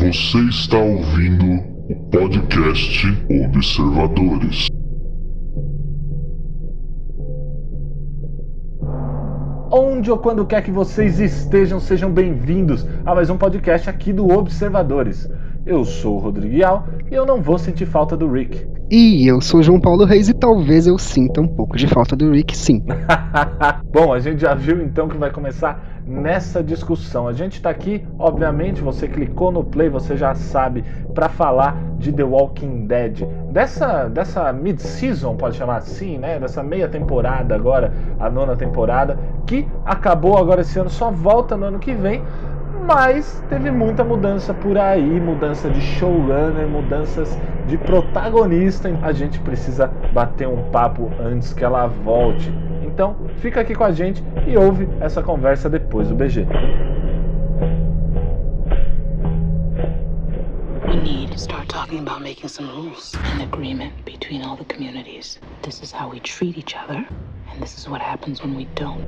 Você está ouvindo o podcast Observadores. Onde ou quando quer que vocês estejam, sejam bem-vindos a mais um podcast aqui do Observadores. Eu sou o Rodrigo Ial e eu não vou sentir falta do Rick. E eu sou João Paulo Reis e talvez eu sinta um pouco de falta do Rick, sim. Bom, a gente já viu então que vai começar nessa discussão. A gente está aqui, obviamente, você clicou no play, você já sabe, para falar de The Walking Dead. Dessa, dessa mid-season, pode chamar assim, né? Dessa meia temporada agora, a nona temporada, que acabou agora esse ano, só volta no ano que vem mas teve muita mudança por aí, mudança de showrunner, mudanças de protagonista. A gente precisa bater um papo antes que ela volte. Então, fica aqui com a gente e ouve essa conversa depois do BG. We need to start talking about making some rules. An agreement between all the communities. This is how we treat each other, and this is what happens when we don't.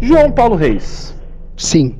João Paulo Reis. Sim.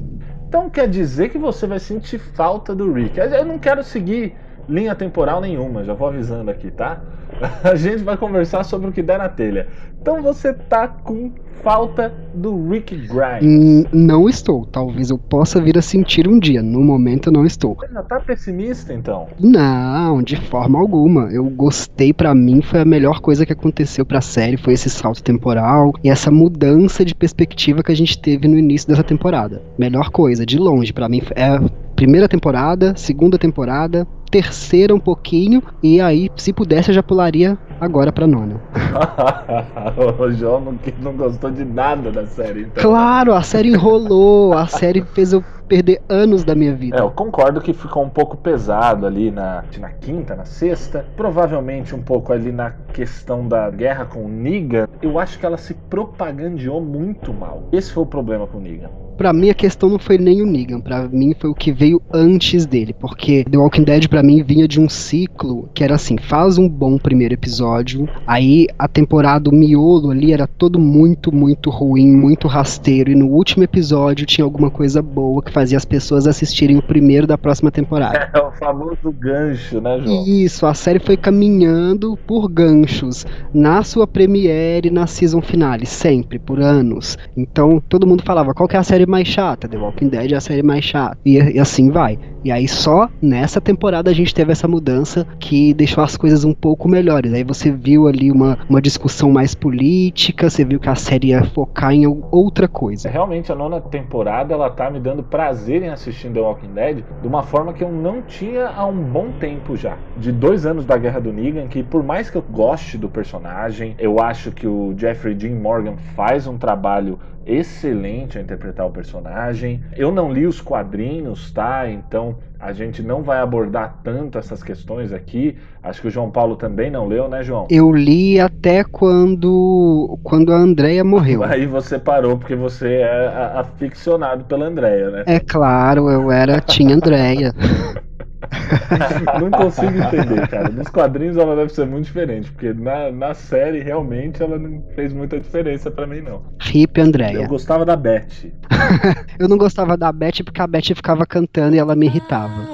Então quer dizer que você vai sentir falta do Rick. Eu não quero seguir linha temporal nenhuma, já vou avisando aqui, tá? A gente vai conversar sobre o que der na telha. Então você tá com falta do Rick Grimes? Não estou. Talvez eu possa vir a sentir um dia. No momento não estou. Você já tá pessimista então? Não, de forma alguma. Eu gostei, para mim foi a melhor coisa que aconteceu pra série, foi esse salto temporal e essa mudança de perspectiva que a gente teve no início dessa temporada. Melhor coisa, de longe, para mim é a primeira temporada, segunda temporada, terceira um pouquinho, e aí, se pudesse, eu já pularia agora pra nona. o João não, não gostou de nada da série. Então. Claro, a série enrolou, a série fez eu perder anos da minha vida. É, eu concordo que ficou um pouco pesado ali na, na quinta, na sexta. Provavelmente um pouco ali na questão da guerra com o Negan. Eu acho que ela se propagandeou muito mal. Esse foi o problema com o Negan. Pra mim a questão não foi nem o Negan, pra mim foi o que veio antes dele, porque The Walking Dead pra mim vinha de um ciclo que era assim, faz um bom primeiro episódio, aí a temporada, o miolo ali era todo muito, muito ruim, muito rasteiro, e no último episódio tinha alguma coisa boa que fazia as pessoas assistirem o primeiro da próxima temporada. É o famoso gancho, né, João? Isso, a série foi caminhando por ganchos na sua premiere, na season finale, sempre, por anos. Então todo mundo falava, qual que é a série mais chata? The Walking Dead é a série mais chata. E, e assim vai. E aí só nessa temporada a gente teve essa mudança que deixou as coisas um pouco melhores. Aí você viu ali uma, uma discussão mais política, você viu que a série ia focar em outra coisa. Realmente a nona temporada ela tá me dando prazer em assistir The Walking Dead de uma forma que eu não tinha há um bom tempo já. De dois anos da Guerra do Negan, que por mais que eu goste do personagem, eu acho que o Jeffrey Dean Morgan faz um trabalho excelente a interpretar o personagem. Eu não li os quadrinhos, tá? Então a gente não vai abordar tanto essas questões aqui. Acho que o João Paulo também não leu, né, João? Eu li até quando quando a Andrea morreu. Aí você parou porque você é aficionado pela Andrea, né? É claro, eu era tinha Andrea. não consigo entender, cara. Nos quadrinhos ela deve ser muito diferente, porque na, na série realmente ela não fez muita diferença para mim, não. Hip Andréia. Eu gostava da Beth. eu não gostava da Beth porque a Beth ficava cantando e ela me irritava.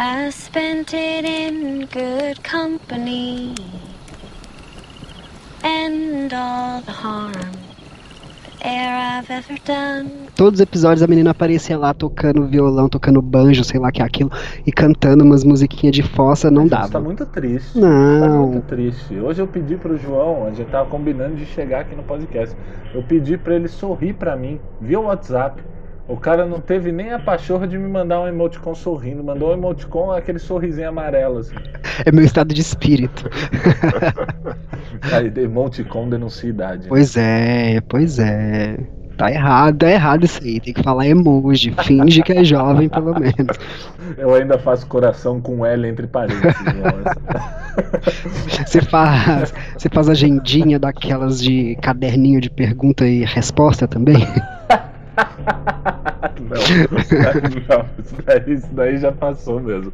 I spent it in good company and all the harm Todos os episódios a menina aparecia lá tocando violão, tocando banjo, sei lá que é aquilo, e cantando umas musiquinhas de fossa, não dava. tá muito triste. Não. Tá muito triste. Hoje eu pedi pro João, a gente tava combinando de chegar aqui no podcast. Eu pedi para ele sorrir para mim via WhatsApp. O cara não teve nem a pachorra de me mandar um emoticon sorrindo. Mandou um emoticon, aquele sorrisinho amarelo, assim. É meu estado de espírito. Aí, emoticon denuncia idade. Né? Pois é, pois é. Tá errado, é errado isso aí. Tem que falar emoji. Finge que é jovem, pelo menos. Eu ainda faço coração com L entre parênteses. você faz, você faz agendinha daquelas de caderninho de pergunta e resposta também? Não, isso, daí, isso daí já passou mesmo.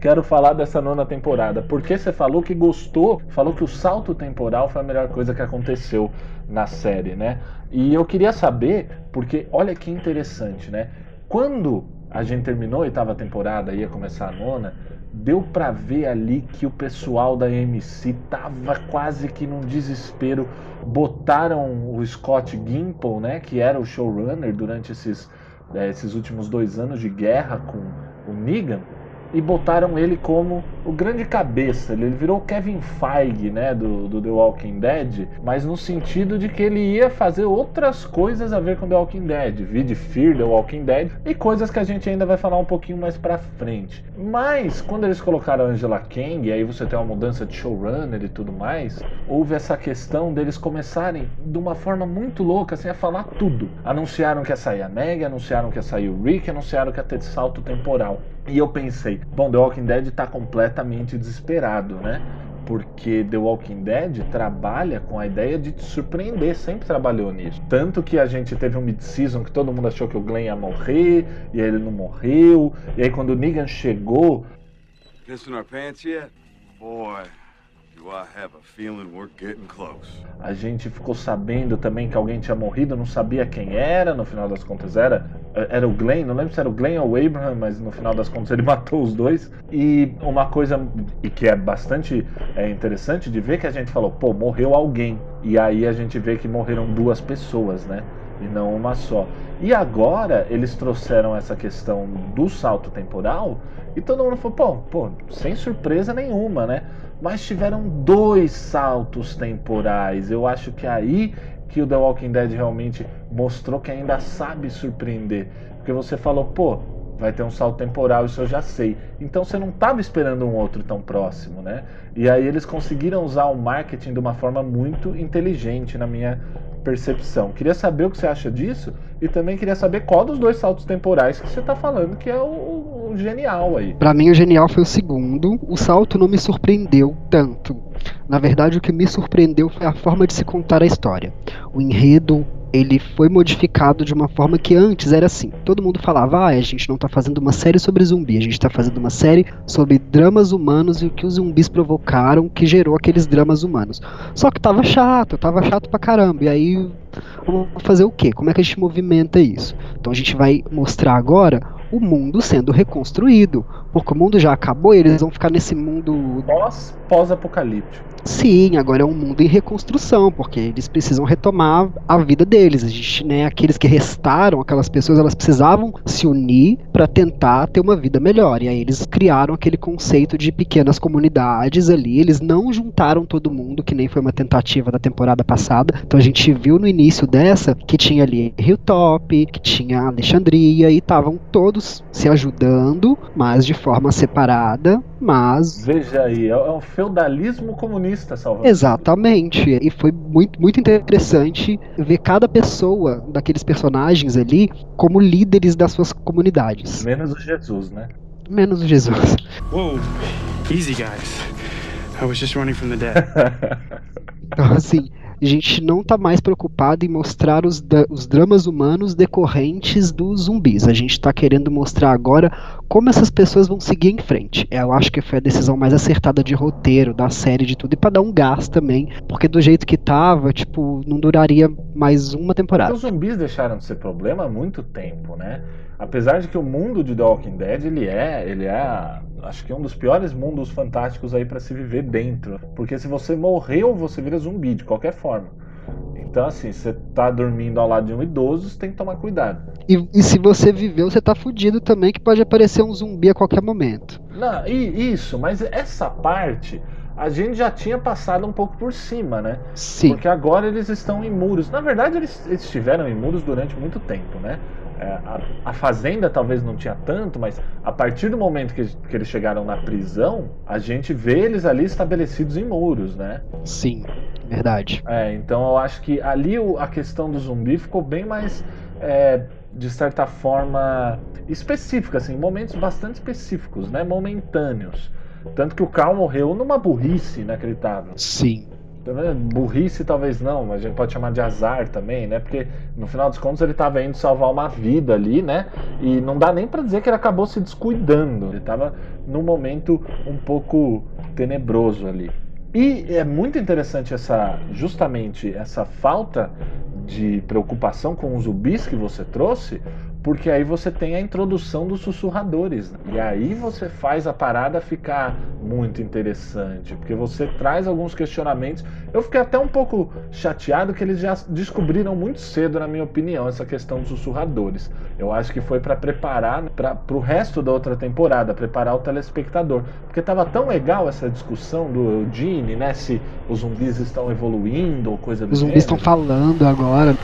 Quero falar dessa nona temporada, porque você falou que gostou, falou que o salto temporal foi a melhor coisa que aconteceu na série, né? E eu queria saber, porque olha que interessante, né? Quando a gente terminou a oitava temporada, ia começar a nona, deu para ver ali que o pessoal da MC tava quase que num desespero. Botaram o Scott Gimple, né, que era o showrunner durante esses, é, esses últimos dois anos de guerra com o Negan e botaram ele como o grande cabeça. Ele virou o Kevin Feige, né, do, do, The Walking Dead, mas no sentido de que ele ia fazer outras coisas a ver com The Walking Dead, de Fear The Walking Dead e coisas que a gente ainda vai falar um pouquinho mais pra frente. Mas quando eles colocaram Angela Kang, e aí você tem uma mudança de showrunner e tudo mais, houve essa questão deles começarem de uma forma muito louca assim a falar tudo. Anunciaram que ia sair a Meg, anunciaram que ia sair o Rick, anunciaram que ia ter salto temporal. E eu pensei, bom, The Walking Dead está completamente desesperado, né? Porque The Walking Dead trabalha com a ideia de te surpreender, sempre trabalhou nisso. Tanto que a gente teve um mid-season que todo mundo achou que o Glenn ia morrer, e aí ele não morreu. E aí quando o Negan chegou. Kissing our pants yet? Boy, a gente ficou sabendo também que alguém tinha morrido, não sabia quem era, no final das contas era era o Glenn, não lembro se era o Glenn ou o Abraham, mas no final das contas ele matou os dois. E uma coisa e que é bastante é, interessante de ver que a gente falou, pô, morreu alguém. E aí a gente vê que morreram duas pessoas, né? E não uma só. E agora eles trouxeram essa questão do salto temporal e todo mundo falou, pô, pô, sem surpresa nenhuma, né? Mas tiveram dois saltos temporais. Eu acho que é aí que o The Walking Dead realmente mostrou que ainda sabe surpreender. Porque você falou, pô, vai ter um salto temporal, isso eu já sei. Então você não estava esperando um outro tão próximo, né? E aí eles conseguiram usar o marketing de uma forma muito inteligente, na minha percepção. Queria saber o que você acha disso e também queria saber qual dos dois saltos temporais que você está falando que é o, o genial aí. Para mim o genial foi o segundo. O salto não me surpreendeu tanto. Na verdade, o que me surpreendeu foi a forma de se contar a história. O enredo, ele foi modificado de uma forma que antes era assim. Todo mundo falava, ah, a gente não está fazendo uma série sobre zumbi, a gente está fazendo uma série sobre dramas humanos e o que os zumbis provocaram que gerou aqueles dramas humanos. Só que tava chato, tava chato pra caramba. E aí, vamos fazer o quê? Como é que a gente movimenta isso? Então a gente vai mostrar agora o mundo sendo reconstruído. Porque o mundo já acabou e eles vão ficar nesse mundo. Pós-apocalíptico. Sim, agora é um mundo em reconstrução, porque eles precisam retomar a vida deles. A gente, né, aqueles que restaram, aquelas pessoas, elas precisavam se unir para tentar ter uma vida melhor. E aí eles criaram aquele conceito de pequenas comunidades ali. Eles não juntaram todo mundo, que nem foi uma tentativa da temporada passada. Então a gente viu no início dessa que tinha ali Hilltop, que tinha Alexandria e estavam todos se ajudando, mas de forma separada, mas veja aí, é um feudalismo comunista comunista, Salvador. Exatamente. E foi muito, muito interessante ver cada pessoa daqueles personagens ali como líderes das suas comunidades. Menos o Jesus, né? Menos o Jesus. Whoa, easy guys. I was just running from the dead. então, assim, a gente não está mais preocupado em mostrar os, os dramas humanos decorrentes dos zumbis. A gente está querendo mostrar agora como essas pessoas vão seguir em frente. Eu acho que foi a decisão mais acertada de roteiro, da série, de tudo, e para dar um gás também, porque do jeito que tava, tipo, não duraria mais uma temporada. Os zumbis deixaram de ser problema há muito tempo, né? Apesar de que o mundo de The Walking Dead, ele é, ele é, acho que um dos piores mundos fantásticos aí para se viver dentro, porque se você morreu, você vira zumbi de qualquer forma. Então, assim, você tá dormindo ao lado de um idoso, você tem que tomar cuidado. E, e se você viveu, você tá fudido também, que pode aparecer um zumbi a qualquer momento. Não, e, isso, mas essa parte a gente já tinha passado um pouco por cima, né? Sim. Porque agora eles estão em muros. Na verdade, eles, eles estiveram em muros durante muito tempo, né? É, a, a, fazenda talvez não tinha tanto, mas a partir do momento que, que, eles chegaram na prisão, a gente vê eles ali estabelecidos em muros, né? Sim, verdade. É, então eu acho que ali a questão do zumbi ficou bem mais, é, de certa forma, específica, assim, momentos bastante específicos, né? Momentâneos. Tanto que o Carl morreu numa burrice inacreditável. Sim. burrice talvez não, mas a gente pode chamar de azar também, né? Porque no final dos contos ele estava indo salvar uma vida ali, né? E não dá nem para dizer que ele acabou se descuidando. Ele estava num momento um pouco tenebroso ali. E é muito interessante essa justamente essa falta de preocupação com os zumbis que você trouxe, porque aí você tem a introdução dos sussurradores. Né? E aí você faz a parada ficar muito interessante, porque você traz alguns questionamentos. Eu fiquei até um pouco chateado que eles já descobriram muito cedo, na minha opinião, essa questão dos sussurradores. Eu acho que foi para preparar para o resto da outra temporada, preparar o telespectador. Porque estava tão legal essa discussão do Eugene, né? Se os zumbis estão evoluindo ou coisa do Os zumbis estão falando agora.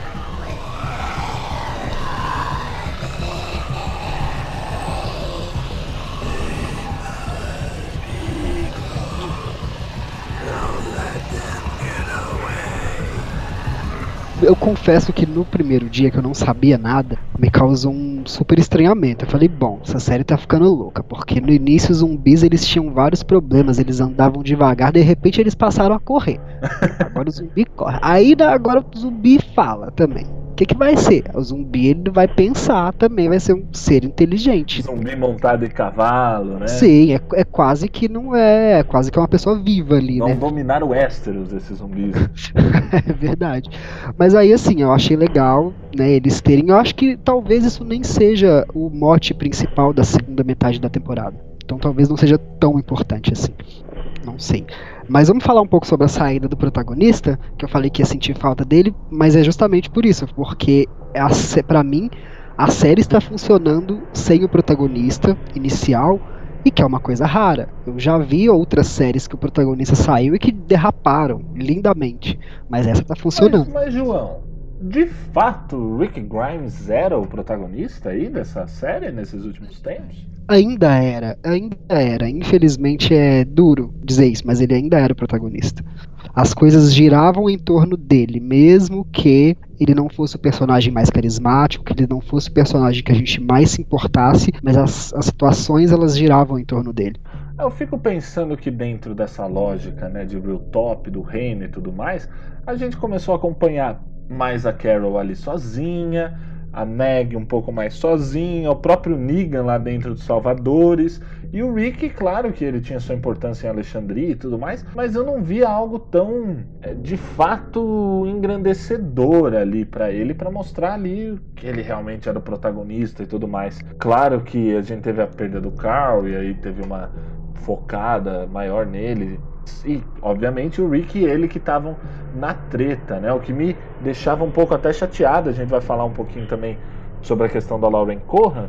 Eu confesso que no primeiro dia que eu não sabia nada, me causou um super estranhamento. Eu falei, bom, essa série tá ficando louca, porque no início os zumbis eles tinham vários problemas, eles andavam devagar, de repente eles passaram a correr. Agora o zumbi corre. Aí agora o zumbi fala também que, que vai ser? O zumbi ele vai pensar também, vai ser um ser inteligente. Zumbi montado em cavalo, né? Sim, é, é quase que não é, é quase que é uma pessoa viva ali, Vão né? dominar o Westeros, esses zumbis. é verdade. Mas aí assim, eu achei legal, né, eles terem, eu acho que talvez isso nem seja o mote principal da segunda metade da temporada. Então talvez não seja tão importante assim. Não sei. Mas vamos falar um pouco sobre a saída do protagonista, que eu falei que ia sentir falta dele, mas é justamente por isso, porque para mim a série está funcionando sem o protagonista inicial e que é uma coisa rara. Eu já vi outras séries que o protagonista saiu e que derraparam lindamente, mas essa está funcionando. Mas, mas João, de fato, Rick Grimes era o protagonista aí dessa série nesses últimos tempos? Ainda era, ainda era. Infelizmente é duro dizer isso, mas ele ainda era o protagonista. As coisas giravam em torno dele, mesmo que ele não fosse o personagem mais carismático, que ele não fosse o personagem que a gente mais se importasse, mas as, as situações elas giravam em torno dele. Eu fico pensando que dentro dessa lógica, né, de Top, do reino e tudo mais, a gente começou a acompanhar mais a Carol ali sozinha, a Meg um pouco mais sozinha, o próprio Negan lá dentro dos Salvadores, e o Rick, claro que ele tinha sua importância em Alexandria e tudo mais, mas eu não via algo tão é, de fato engrandecedor ali para ele, para mostrar ali que ele realmente era o protagonista e tudo mais. Claro que a gente teve a perda do Carl e aí teve uma focada maior nele e, obviamente, o Rick e ele que estavam na treta, né? O que me deixava um pouco até chateado. A gente vai falar um pouquinho também sobre a questão da Lauren Corran,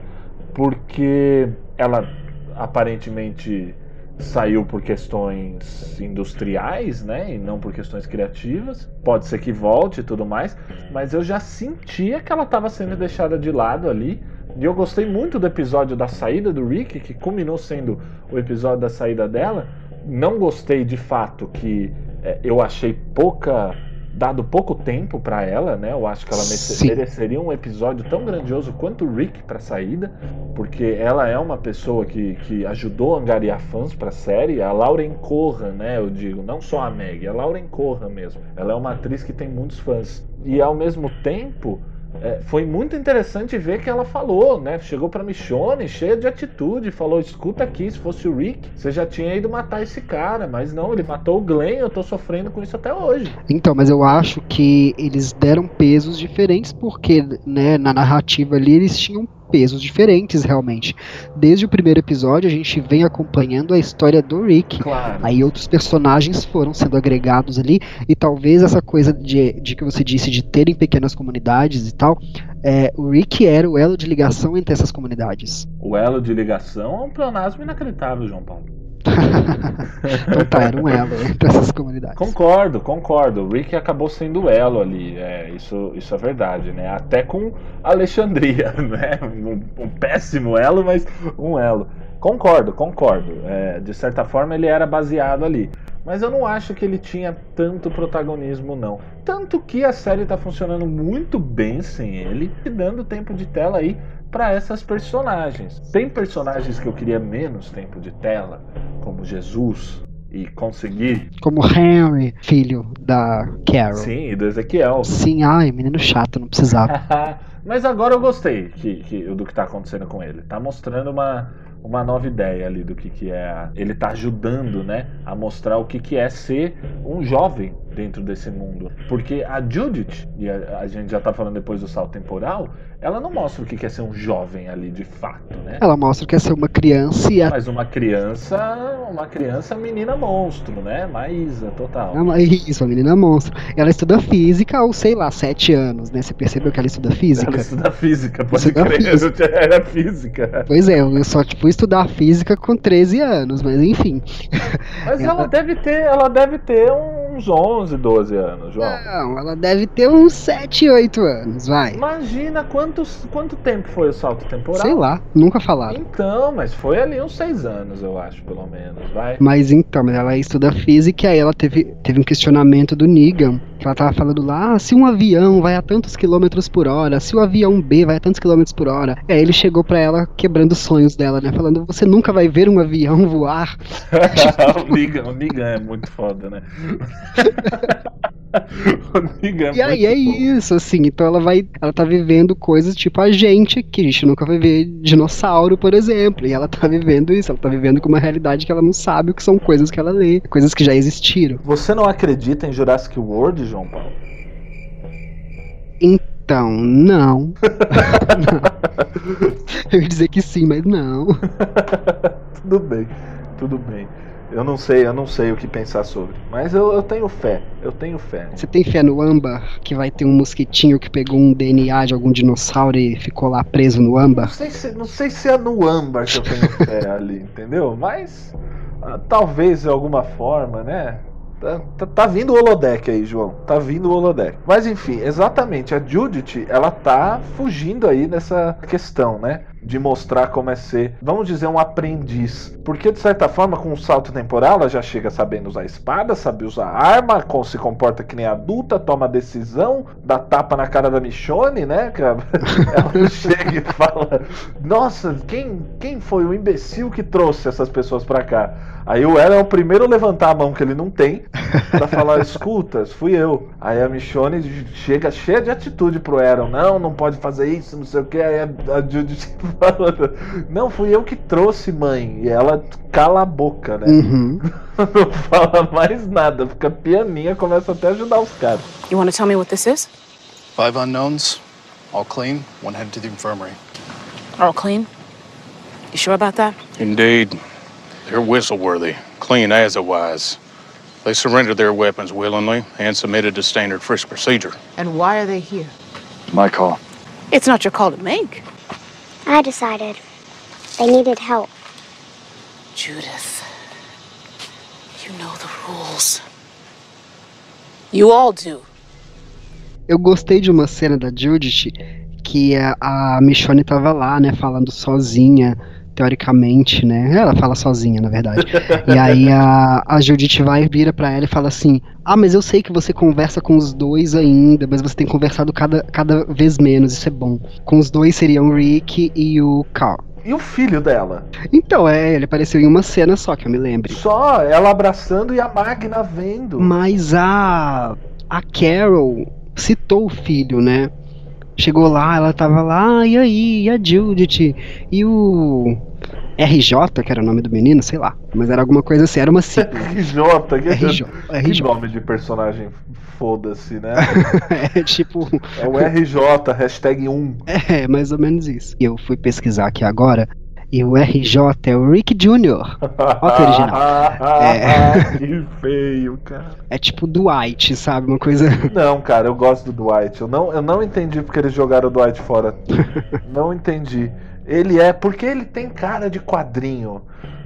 porque ela aparentemente saiu por questões industriais, né, e não por questões criativas. Pode ser que volte e tudo mais, mas eu já sentia que ela estava sendo deixada de lado ali. E eu gostei muito do episódio da saída do Rick, que culminou sendo o episódio da saída dela, não gostei de fato que é, eu achei pouca dado pouco tempo para ela, né? Eu acho que ela Sim. mereceria um episódio tão grandioso quanto o Rick para saída, porque ela é uma pessoa que, que ajudou a angariar fãs para a série. A Lauren Corra, né? Eu digo, não só a Meg, a Lauren Corra mesmo. Ela é uma atriz que tem muitos fãs e ao mesmo tempo é, foi muito interessante ver que ela falou, né? Chegou pra Michonne cheia de atitude, falou: escuta aqui, se fosse o Rick, você já tinha ido matar esse cara, mas não, ele matou o Glenn, eu tô sofrendo com isso até hoje. Então, mas eu acho que eles deram pesos diferentes porque, né, na narrativa ali eles tinham pesos diferentes realmente. Desde o primeiro episódio a gente vem acompanhando a história do Rick. Claro. Aí outros personagens foram sendo agregados ali e talvez essa coisa de, de que você disse de terem pequenas comunidades e tal, é, o Rick era o elo de ligação entre essas comunidades. O elo de ligação é um pleonasmo inacreditável, João Paulo. então tá, era um elo entre essas comunidades. Concordo, concordo. O Rick acabou sendo elo ali. É, isso, isso é verdade, né? Até com Alexandria, né? Um, um péssimo elo, mas um elo. Concordo, concordo. É, de certa forma ele era baseado ali. Mas eu não acho que ele tinha tanto protagonismo, não. Tanto que a série tá funcionando muito bem sem ele e dando tempo de tela aí para essas personagens. Tem personagens que eu queria menos tempo de tela, como Jesus, e conseguir. Como Henry, filho da Carol. Sim, e do Ezequiel. Sim, ai, menino chato, não precisava. Mas agora eu gostei que, que, do que tá acontecendo com ele. Tá mostrando uma, uma nova ideia ali do que, que é. Ele tá ajudando, né? A mostrar o que, que é ser um jovem dentro desse mundo. Porque a Judith, e a, a gente já tá falando depois do salto temporal, ela não mostra o que é ser um jovem ali de fato, né? Ela mostra que é ser uma criança e a... Mas uma criança, uma criança menina monstro, né? Maísa, total. Ah, isso, uma menina monstro. Ela estuda física ou sei lá, sete anos, né? Você percebeu que ela estuda física? Ela estuda física, pode Estuda crer. física. Era física. Pois é, eu só tipo estudar física com 13 anos, mas enfim. Mas Ela- ela deve ter, ela deve ter uns 11, 12 anos, João. Não, ela deve ter uns 7, 8 anos, vai. Imagina quantos, quanto tempo foi o salto temporal. Sei lá, nunca falaram. Então, mas foi ali uns 6 anos, eu acho, pelo menos, vai. Mas então, mas ela estuda física e aí ela teve, teve um questionamento do Negan. Que ela tava falando lá, ah, se um avião vai a tantos quilômetros por hora, se o avião B vai a tantos quilômetros por hora. E aí ele chegou pra ela quebrando os sonhos dela, né? Falando, você nunca vai ver um avião voar. o Negan, o Negan é muito foda, né? o Negan é E aí é bom. isso, assim, então ela vai. Ela tá vivendo coisas tipo a gente, que a gente nunca vai ver dinossauro, por exemplo. E ela tá vivendo isso, ela tá vivendo com uma realidade que ela não sabe o que são coisas que ela lê, coisas que já existiram. Você não acredita em Jurassic World, João Paulo? Então, não. Eu ia dizer que sim, mas não. tudo bem, tudo bem. Eu não sei, eu não sei o que pensar sobre. Mas eu, eu tenho fé, eu tenho fé. Você tem fé no âmbar que vai ter um mosquitinho que pegou um DNA de algum dinossauro e ficou lá preso no Não âmbar? sei se, não sei se é no âmbar que eu tenho fé ali, entendeu? Mas ah, talvez de alguma forma, né? Tá, tá- tá vindo o holodeck aí, João. Tá vindo o holodeck. Mas enfim, exatamente, a Judith, ela tá fugindo aí dessa questão, né? De mostrar como é ser, vamos dizer, um aprendiz. Porque, de certa forma, com o salto temporal, ela já chega sabendo usar espada, sabe usar arma, se comporta que nem adulta, toma decisão, dá tapa na cara da Michonne, né? Ela chega e fala: Nossa, quem, quem foi o imbecil que trouxe essas pessoas pra cá? Aí o Eren é o primeiro a levantar a mão que ele não tem pra falar: Escuta, fui eu. Aí a Michonne chega cheia de atitude pro Eren: Não, não pode fazer isso, não sei o que. Aí a, a Judith fala: Não, fui eu que trouxe, mãe. E ela cala a boca, né? Uhum. não fala mais nada, fica pianinha, começa até a ajudar os caras. You want to tell me what this is? Five unknowns, all clean, one headed to the infirmary. All clean? You sure about that? Indeed. They're whistle-worthy, clean as a wise. They surrendered their weapons willingly and submitted to standard frisk procedure. And why are they here? My call. It's not your call to make. I decided they needed help. Judith, you know the rules. You all do. Eu gostei de uma cena da Judith que a, a Michonne tava lá, né, falando sozinha, teoricamente, né? Ela fala sozinha, na verdade. e aí a, a Judith vai e vira pra ela e fala assim: Ah, mas eu sei que você conversa com os dois ainda, mas você tem conversado cada, cada vez menos, isso é bom. Com os dois seriam o Rick e o Carl. E o filho dela? Então, é, ele apareceu em uma cena só que eu me lembre. Só ela abraçando e a Magna vendo. Mas a a Carol citou o filho, né? Chegou lá, ela tava lá, "Ah, e aí, e a Judith? E o RJ, que era o nome do menino, sei lá. Mas era alguma coisa assim, era uma sigla. RJ, que, RJ, que RJ. nome de personagem foda-se, né? É tipo, É o RJ, hashtag 1. é mais ou menos isso. E eu fui pesquisar aqui agora, e o RJ é o Rick Jr. Ó que original. É. que feio, cara. É tipo Dwight, sabe? Uma coisa. Não, cara, eu gosto do Dwight. Eu não, eu não entendi porque eles jogaram o Dwight fora. não entendi. Ele é. Porque ele tem cara de quadrinho,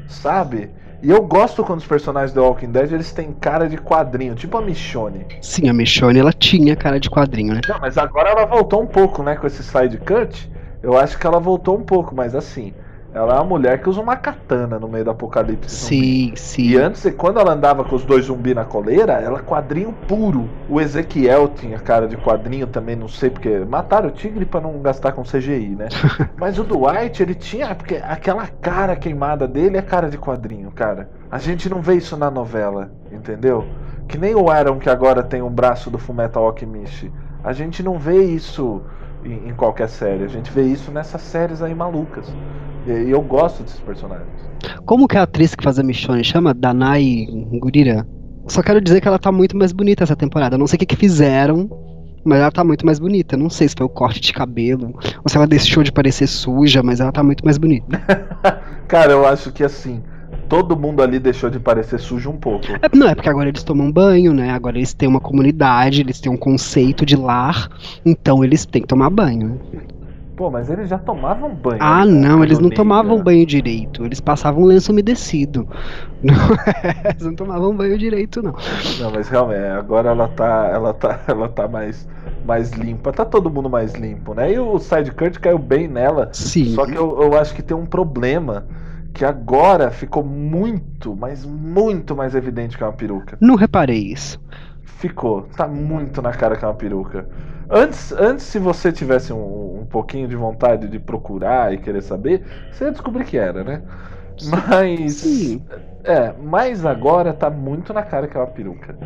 sabe? E eu gosto quando os personagens do Walking Dead eles têm cara de quadrinho, tipo a Michonne. Sim, a Michonne, ela tinha cara de quadrinho, né? Não, mas agora ela voltou um pouco, né? Com esse side cut. Eu acho que ela voltou um pouco, mas assim. Ela é uma mulher que usa uma katana no meio do apocalipse. Sim, sim. E antes, quando ela andava com os dois zumbis na coleira, ela quadrinho puro. O Ezequiel tinha cara de quadrinho também, não sei porque. Mataram o tigre pra não gastar com CGI, né? Mas o Dwight, ele tinha. Porque aquela cara queimada dele é cara de quadrinho, cara. A gente não vê isso na novela, entendeu? Que nem o Aaron que agora tem um braço do Fullmetal Alchemist. A gente não vê isso em, em qualquer série. A gente vê isso nessas séries aí malucas. E, e eu gosto desses personagens. Como que a atriz que faz a Michonne chama? Danai Gurira? Só quero dizer que ela tá muito mais bonita essa temporada. Não sei o que, que fizeram, mas ela tá muito mais bonita. Não sei se foi o corte de cabelo, ou se ela deixou de parecer suja, mas ela tá muito mais bonita. Cara, eu acho que assim, todo mundo ali deixou de parecer sujo um pouco. É, não, é porque agora eles tomam banho, né? Agora eles têm uma comunidade, eles têm um conceito de lar, então eles têm que tomar banho. né? Pô, mas eles já tomavam banho. Ah, né? não, eles não tomavam banho direito. Eles passavam lenço umedecido. Não, eles não tomavam banho direito, não. Não, mas realmente, agora ela tá, ela tá, ela tá mais, mais limpa. Tá todo mundo mais limpo, né? E o side cut caiu bem nela. Sim. Só que eu, eu acho que tem um problema que agora ficou muito, mas muito mais evidente que é uma peruca. Não reparei isso. Ficou, tá muito na cara que é uma peruca. Antes, antes se você tivesse um, um pouquinho de vontade de procurar e querer saber, você ia descobrir que era, né? Mas. Sim. É, mas agora tá muito na cara que é uma peruca.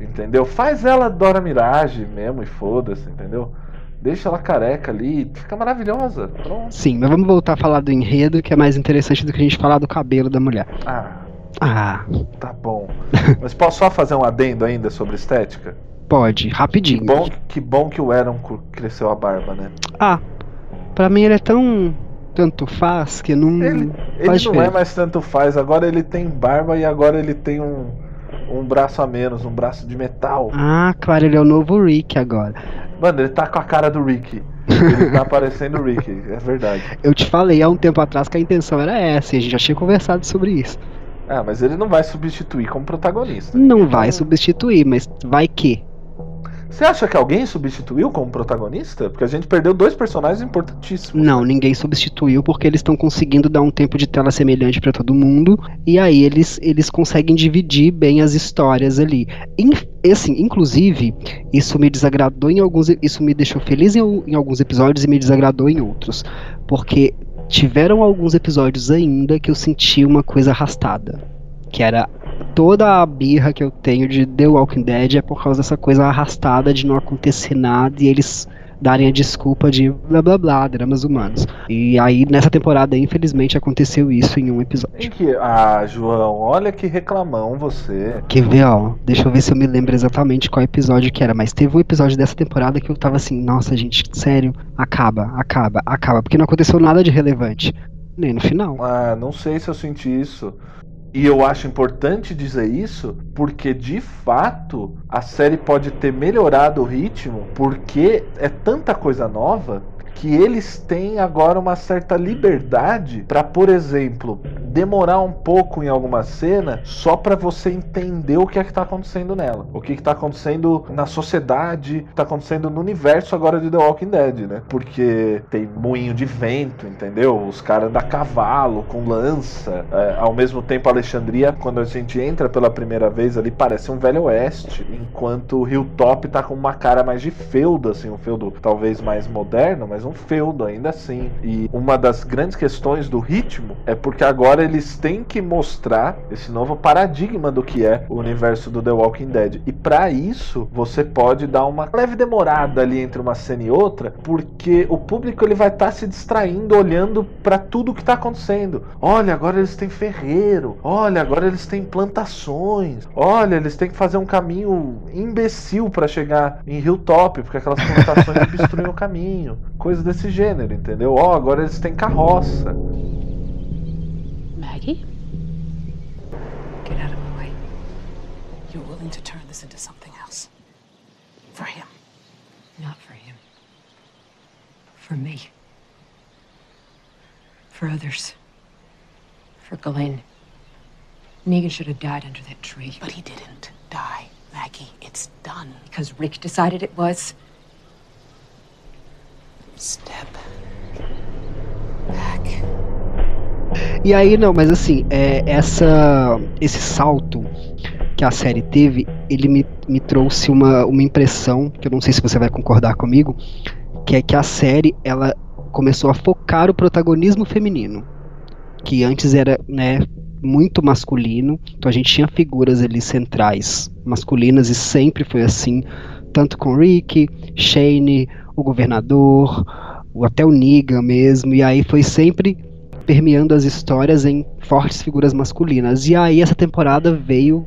Entendeu? Faz ela Dora Mirage mesmo e foda-se, entendeu? Deixa ela careca ali, fica maravilhosa. Pronto. Sim, mas vamos voltar a falar do enredo, que é mais interessante do que a gente falar do cabelo da mulher. Ah, Ah, tá bom. Mas posso só fazer um adendo ainda sobre estética? pode, Que rapidinho. bom, que bom que o Aaron cresceu a barba, né? Ah, pra mim ele é tão. tanto faz que não. Ele, ele não é mais tanto faz, agora ele tem barba e agora ele tem um, um braço a menos, um braço de metal. Ah, claro, ele é o novo Rick agora. Mano, ele tá com a cara do Rick. Ele tá parecendo o Rick, é verdade. Eu te falei há um tempo atrás que a intenção era essa, e a gente já tinha conversado sobre isso. Ah, mas ele não vai substituir como protagonista. Não vai substituir, mas vai que. Você acha que alguém substituiu como protagonista? Porque a gente perdeu dois personagens importantíssimos. Não, ninguém substituiu porque eles estão conseguindo dar um tempo de tela semelhante pra todo mundo e aí eles, eles conseguem dividir bem as histórias ali. In- assim, inclusive, isso me desagradou em alguns, isso me deixou feliz em, em alguns episódios e me desagradou em outros, porque tiveram alguns episódios ainda que eu senti uma coisa arrastada, que era toda a birra que eu tenho de The Walking Dead é por causa dessa coisa arrastada de não acontecer nada e eles darem a desculpa de blá blá blá, dramas humanos. E aí, nessa temporada, infelizmente, aconteceu isso em um episódio. que... Ah, João, olha que reclamão você. Quer ver, ó? Deixa eu ver se eu me lembro exatamente qual episódio que era. Mas teve um episódio dessa temporada que eu tava assim, nossa, gente, sério, acaba, acaba, acaba. Porque não aconteceu nada de relevante. Nem no final. Ah, não sei se eu senti isso. E eu acho importante dizer isso porque de fato a série pode ter melhorado o ritmo porque é tanta coisa nova que eles têm agora uma certa liberdade para, por exemplo, demorar um pouco em alguma cena só para você entender o que é que tá acontecendo nela, o que que tá acontecendo na sociedade, tá acontecendo no universo agora de The Walking Dead, né? Porque tem moinho de vento, entendeu? Os caras andam a cavalo com lança, É, ao mesmo tempo Alexandria, quando a gente entra pela primeira vez ali, parece um velho oeste, enquanto o Hilltop tá com uma cara mais de feudo, assim, um feudo talvez mais moderno, mas um feudo ainda assim. E uma das grandes questões do ritmo é porque agora eles têm que mostrar esse novo paradigma do que é o universo do The Walking Dead. E para isso, você pode dar uma leve demorada ali entre uma cena e outra, porque o público ele vai estar se distraindo olhando para tudo que tá acontecendo. Olha, agora eles têm ferreiro. Olha, agora eles têm plantações. Olha, eles têm que fazer um caminho imbecil para chegar em Hilltop, porque aquelas plantações obstruem o caminho. Coisa desse gênero, entendeu? Ó, agora eles têm carroça. Maggie? Get out of my way. You're willing to turn this into something else. For him. Not for him. For me. For others. For Glenn. Negan should have died under that tree. But he didn't die, Maggie. It's done. Because Rick decided it was. E aí, não, mas assim, é, essa, esse salto que a série teve, ele me, me trouxe uma, uma impressão, que eu não sei se você vai concordar comigo, que é que a série, ela começou a focar o protagonismo feminino. Que antes era, né, muito masculino, então a gente tinha figuras ali centrais masculinas e sempre foi assim, tanto com Rick, Shane, o governador, até o Negan mesmo, e aí foi sempre permeando as histórias em fortes figuras masculinas. E aí essa temporada veio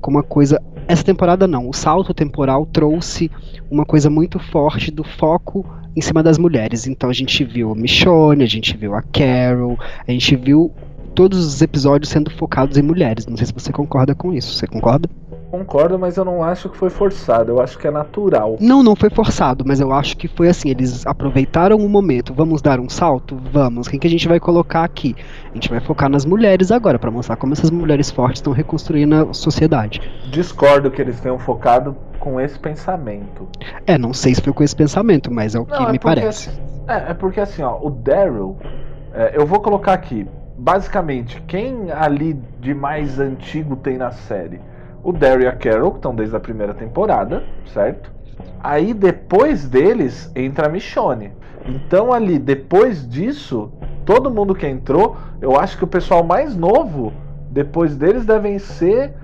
com uma coisa. Essa temporada não, o salto temporal trouxe uma coisa muito forte do foco em cima das mulheres. Então a gente viu a Michonne, a gente viu a Carol, a gente viu todos os episódios sendo focados em mulheres. Não sei se você concorda com isso. Você concorda? Concordo, mas eu não acho que foi forçado. Eu acho que é natural. Não, não foi forçado, mas eu acho que foi assim. Eles aproveitaram o momento. Vamos dar um salto? Vamos. Quem que a gente vai colocar aqui? A gente vai focar nas mulheres agora, para mostrar como essas mulheres fortes estão reconstruindo a sociedade. Discordo que eles tenham focado com esse pensamento. É, não sei se foi com esse pensamento, mas é o que Não, é me porque parece. assim- é, é porque assim, ó, o Daryl, é, eu vou colocar aqui, basicamente, quem ali de mais antigo tem na série? O Daryl e a Carol, que estão desde a primeira temporada, certo? Aí depois deles entra a Michonne. Então ali, depois disso, todo mundo que entrou, eu acho que o pessoal mais novo, depois deles, devem ser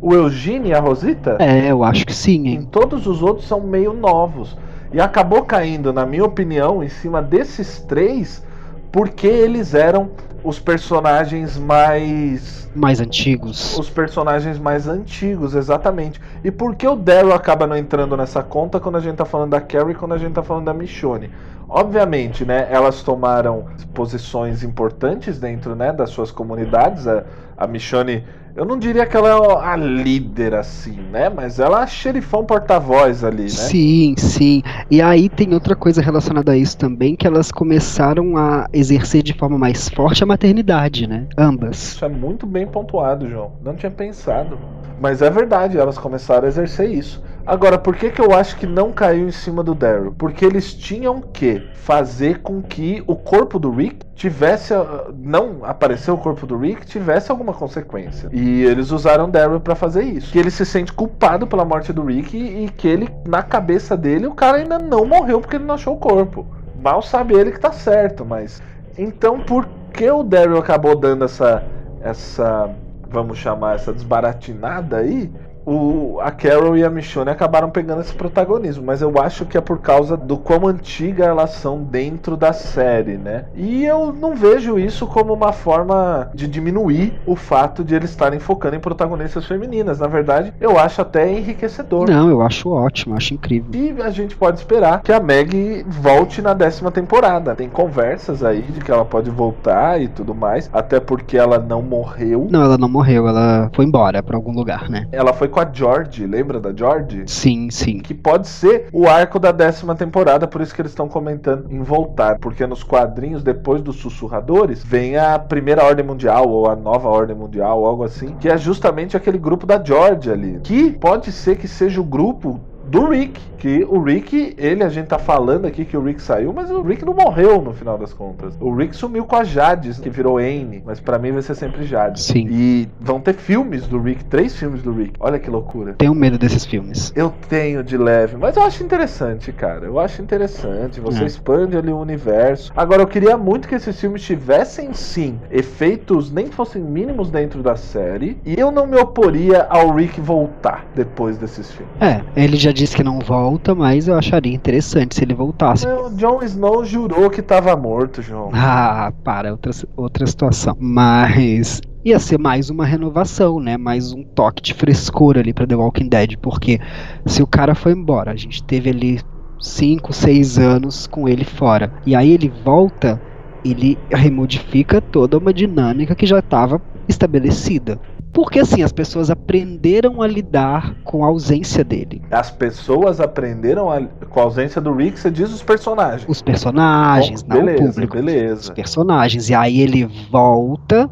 o Eugene e a Rosita. É, eu acho que sim, Em hein? todos os outros são meio novos. E acabou caindo, na minha opinião, em cima desses três, porque eles eram os personagens mais. Mais antigos. Os personagens mais antigos, exatamente. E por que o Daryl acaba não entrando nessa conta quando a gente tá falando da Carrie e quando a gente tá falando da Michonne? Obviamente, né, elas tomaram posições importantes dentro, né, das suas comunidades. A, a Michonne, eu não diria que ela é a líder assim, né, mas ela é a xerifão porta-voz ali, né? Sim, sim. E aí tem outra coisa relacionada a isso também, que elas começaram a exercer de forma mais forte a maternidade, né? Ambas. Isso é muito bem pontuado, João. Não tinha pensado. Mas é verdade, elas começaram a exercer isso. Agora, por que, que eu acho que não caiu em cima do Daryl? Porque eles tinham que fazer com que o corpo do Rick tivesse. ah, Não aparecer o corpo do Rick tivesse alguma consequência. E eles usaram Daryl pra fazer isso. Que ele se sente culpado pela morte do Rick e, e que ele, na cabeça dele, o cara ainda não morreu porque ele não achou o corpo. Mal sabe ele que tá certo, mas. Então, por que o Daryl acabou dando essa. essa. vamos chamar essa desbaratinada aí? O, a Carol e a Michonne acabaram pegando esse protagonismo, mas eu acho que é por causa do quão antiga elas são dentro da série, né? E eu não vejo isso como uma forma de diminuir o fato de eles estarem focando em protagonistas femininas. Na verdade, eu acho até enriquecedor. Não, eu acho ótimo, acho incrível. E a gente pode esperar que a Meg volte na décima temporada. Tem conversas aí de que ela pode voltar e tudo mais, até porque ela não morreu. Não, ela não morreu, ela foi embora pra algum lugar, né? Ela foi com a George, lembra da George? Sim, sim. Que pode ser o arco da décima temporada, por isso que eles estão comentando em voltar. Porque nos quadrinhos, depois dos sussurradores, vem a primeira ordem mundial, ou a nova ordem mundial, algo assim, que é justamente aquele grupo da George ali. Que pode ser que seja o grupo do Rick, que o Rick, ele a gente tá falando aqui que o Rick saiu, mas o Rick não morreu no final das contas. O Rick sumiu com a Jade, que virou Anne, mas pra mim vai ser sempre Jade. Sim. E vão ter filmes do Rick, três filmes do Rick. Olha que loucura. Tenho medo desses filmes. Eu tenho de leve, mas eu acho interessante, cara. Eu acho interessante. Você É. expande ali o universo. Agora, eu queria muito que esses filmes tivessem, sim, efeitos nem fossem mínimos dentro da série. E eu não me oporia ao Rick voltar depois desses filmes. É, ele já disse que não volta, mas eu acharia interessante se ele voltasse. O Jon Snow jurou que tava morto, João. Ah, para, outra, outra situação. Mas ia ser mais uma renovação, né? Mais um toque de frescura ali pra The Walking Dead, porque se o cara foi embora, a gente teve ali 5, 6 anos com ele fora, e aí ele volta, ele remodifica toda uma dinâmica que já estava estabelecida. Porque assim, as pessoas aprenderam a lidar com a ausência dele. As pessoas aprenderam a- com a ausência do Rick, você diz os personagens. Os personagens, Bom, não o beleza, público. beleza. Os personagens. E aí ele volta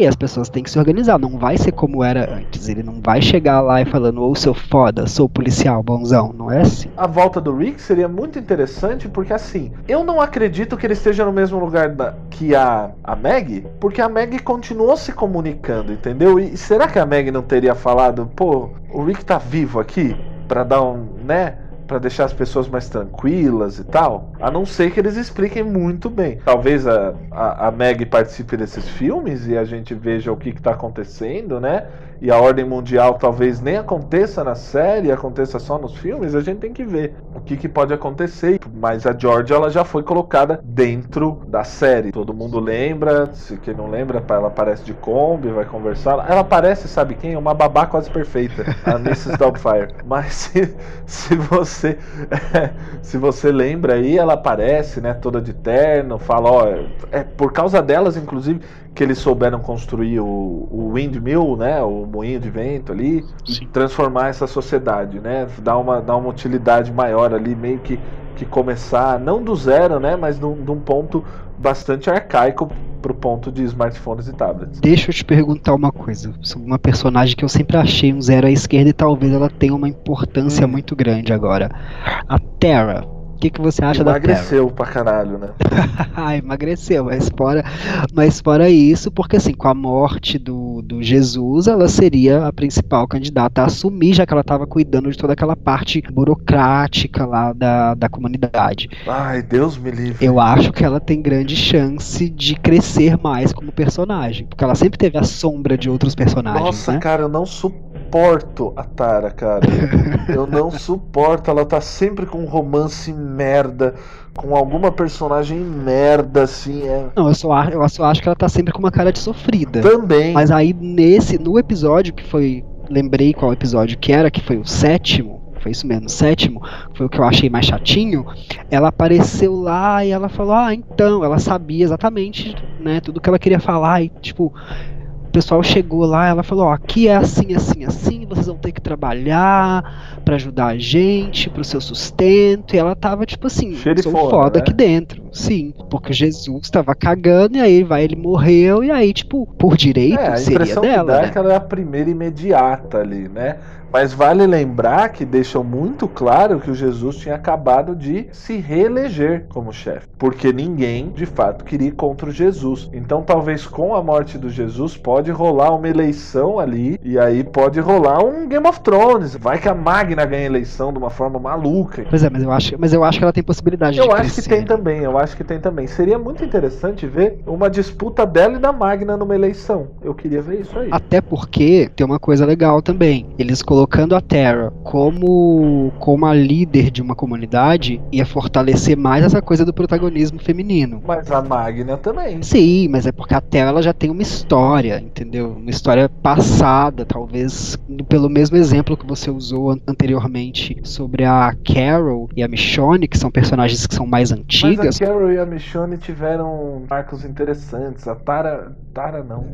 E as pessoas têm que se organizar, não vai ser como era antes. Ele não vai chegar lá e falando, ô seu foda, sou policial, bonzão. Não é assim. A volta do Rick seria muito interessante porque assim, eu não acredito que ele esteja no mesmo lugar da, que a, a Meg, porque a Meg continuou se comunicando, entendeu? E será que a Meg não teria falado, pô, o Rick tá vivo aqui? Pra dar um, né? Para deixar as pessoas mais tranquilas e tal, a não ser que eles expliquem muito bem. Talvez a, a, a Meg participe desses filmes e a gente veja o que está acontecendo, né? E a ordem mundial talvez nem aconteça na série, aconteça só nos filmes, a gente tem que ver o que, que pode acontecer. Mas a George ela já foi colocada dentro da série. Todo mundo lembra, se quem não lembra, ela aparece de Kombi, vai conversar. Ela aparece, sabe quem? Uma babá quase perfeita, a Mrs. Doubtfire. Mas se, se você se você lembra aí, ela aparece, né, toda de terno, fala, ó, é por causa delas, inclusive, que eles souberam construir o, o windmill, né, o moinho de vento ali, Sim. e transformar essa sociedade, né, dar uma, dar uma utilidade maior ali, meio que, que começar, não do zero, né, mas de um ponto bastante arcaico pro ponto de smartphones e tablets. Deixa eu te perguntar uma coisa sobre uma personagem que eu sempre achei um zero à esquerda e talvez ela tenha uma importância hum. muito grande agora. A Terra que, que você acha da Terra? Emagreceu pra caralho, né? Emagreceu, mas fora, mas fora isso, porque assim, com a morte do, do Jesus, ela seria a principal candidata a assumir, já que ela estava cuidando de toda aquela parte burocrática lá da, da comunidade. Ai, Deus me livre. Eu acho que ela tem grande chance de crescer mais como personagem, porque ela sempre teve a sombra de outros personagens. Nossa, né? cara, eu não suporto a Tara, cara. eu não suporto, ela tá sempre com um romance merda, com alguma personagem merda, assim. É... Não, eu só, acho, eu só acho que ela tá sempre com uma cara de sofrida. Também. Mas aí, nesse, no episódio que foi. Lembrei qual episódio que era, que foi o sétimo. Foi isso mesmo, o sétimo, foi o que eu achei mais chatinho. Ela apareceu lá e ela falou: Ah, então, ela sabia exatamente, né, tudo que ela queria falar. E, tipo, o pessoal chegou lá, ela falou: ó, aqui é assim, assim, assim, vocês vão ter que trabalhar para ajudar a gente, pro seu sustento. E ela tava tipo assim, sou foda, foda né? aqui dentro. Sim, porque Jesus tava cagando e aí vai ele morreu e aí tipo, por direito é, seria dela. Que dá né? é que ela é a primeira imediata ali, né? Mas vale lembrar que deixam muito claro que o Jesus tinha acabado de se reeleger como chefe, porque ninguém de fato queria ir contra o Jesus. Então, talvez com a morte do Jesus pode rolar uma eleição ali e aí pode rolar um Game of Thrones. Vai que a Magna ganha eleição de uma forma maluca. Pois é, mas eu acho, mas eu acho que ela tem possibilidade eu de acho que tem também, eu acho que tem também. Seria muito interessante ver uma disputa dela e da Magna numa eleição. Eu queria ver isso aí. Até porque tem uma coisa legal também. Eles colocaram colocando a Terra como, como a líder de uma comunidade ia fortalecer mais essa coisa do protagonismo feminino. Mas a Magna também. Sim, mas é porque a Terra ela já tem uma história, entendeu? Uma história passada, talvez pelo mesmo exemplo que você usou anteriormente sobre a Carol e a Michonne, que são personagens que são mais antigas. Mas a Carol e a Michonne tiveram marcos interessantes. A Tara, Tara não.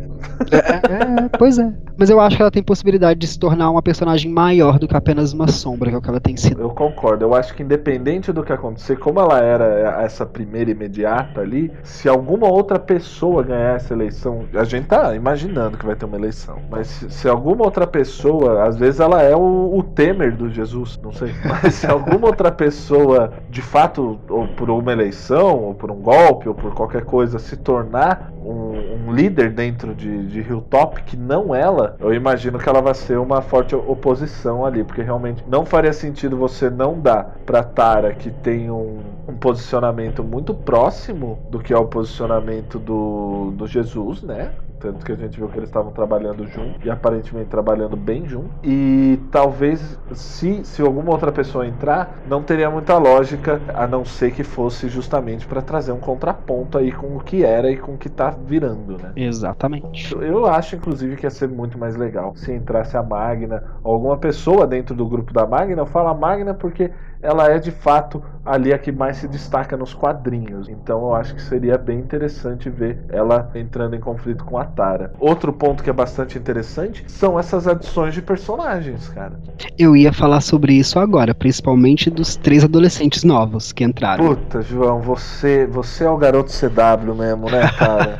É, é, pois é. Mas eu acho que ela tem possibilidade de se tornar uma personagem personagem maior do que apenas uma sombra, que é o que ela tem sido. Eu concordo. Eu acho que independente do que acontecer, como ela era essa primeira imediata ali, se alguma outra pessoa ganhar essa eleição, a gente tá imaginando que vai ter uma eleição, mas se, se alguma outra pessoa, às vezes ela é o, o Temer do Jesus, não sei, mas se alguma outra pessoa, de fato, ou por uma eleição, ou por um golpe, ou por qualquer coisa, se tornar um, um líder dentro de, de Hilltop, que não ela, eu imagino que ela vai ser uma forte oposição posição ali, porque realmente não faria sentido você não dar para Tara que tem um, um, posicionamento muito próximo do que é o posicionamento do, do Jesus, né? Tanto que a gente viu que eles estavam trabalhando junto e aparentemente trabalhando bem junto. E talvez, se, se alguma outra pessoa entrar, não teria muita lógica, a não ser que fosse justamente para trazer um contraponto aí com o que era e com o que tá virando, né? Exatamente. Eu acho, inclusive, que ia ser muito mais legal se entrasse a Magna, alguma pessoa dentro do grupo da Magna. Eu falo a Magna porque ela é de fato ali a que mais se destaca nos quadrinhos. Então eu acho que seria bem interessante ver ela entrando em conflito com a Tara. Outro ponto que é bastante interessante são essas adições de personagens, cara. Eu ia falar sobre isso agora, principalmente dos três adolescentes novos que entraram. Puta, João, você, você é o garoto CW mesmo, né, cara?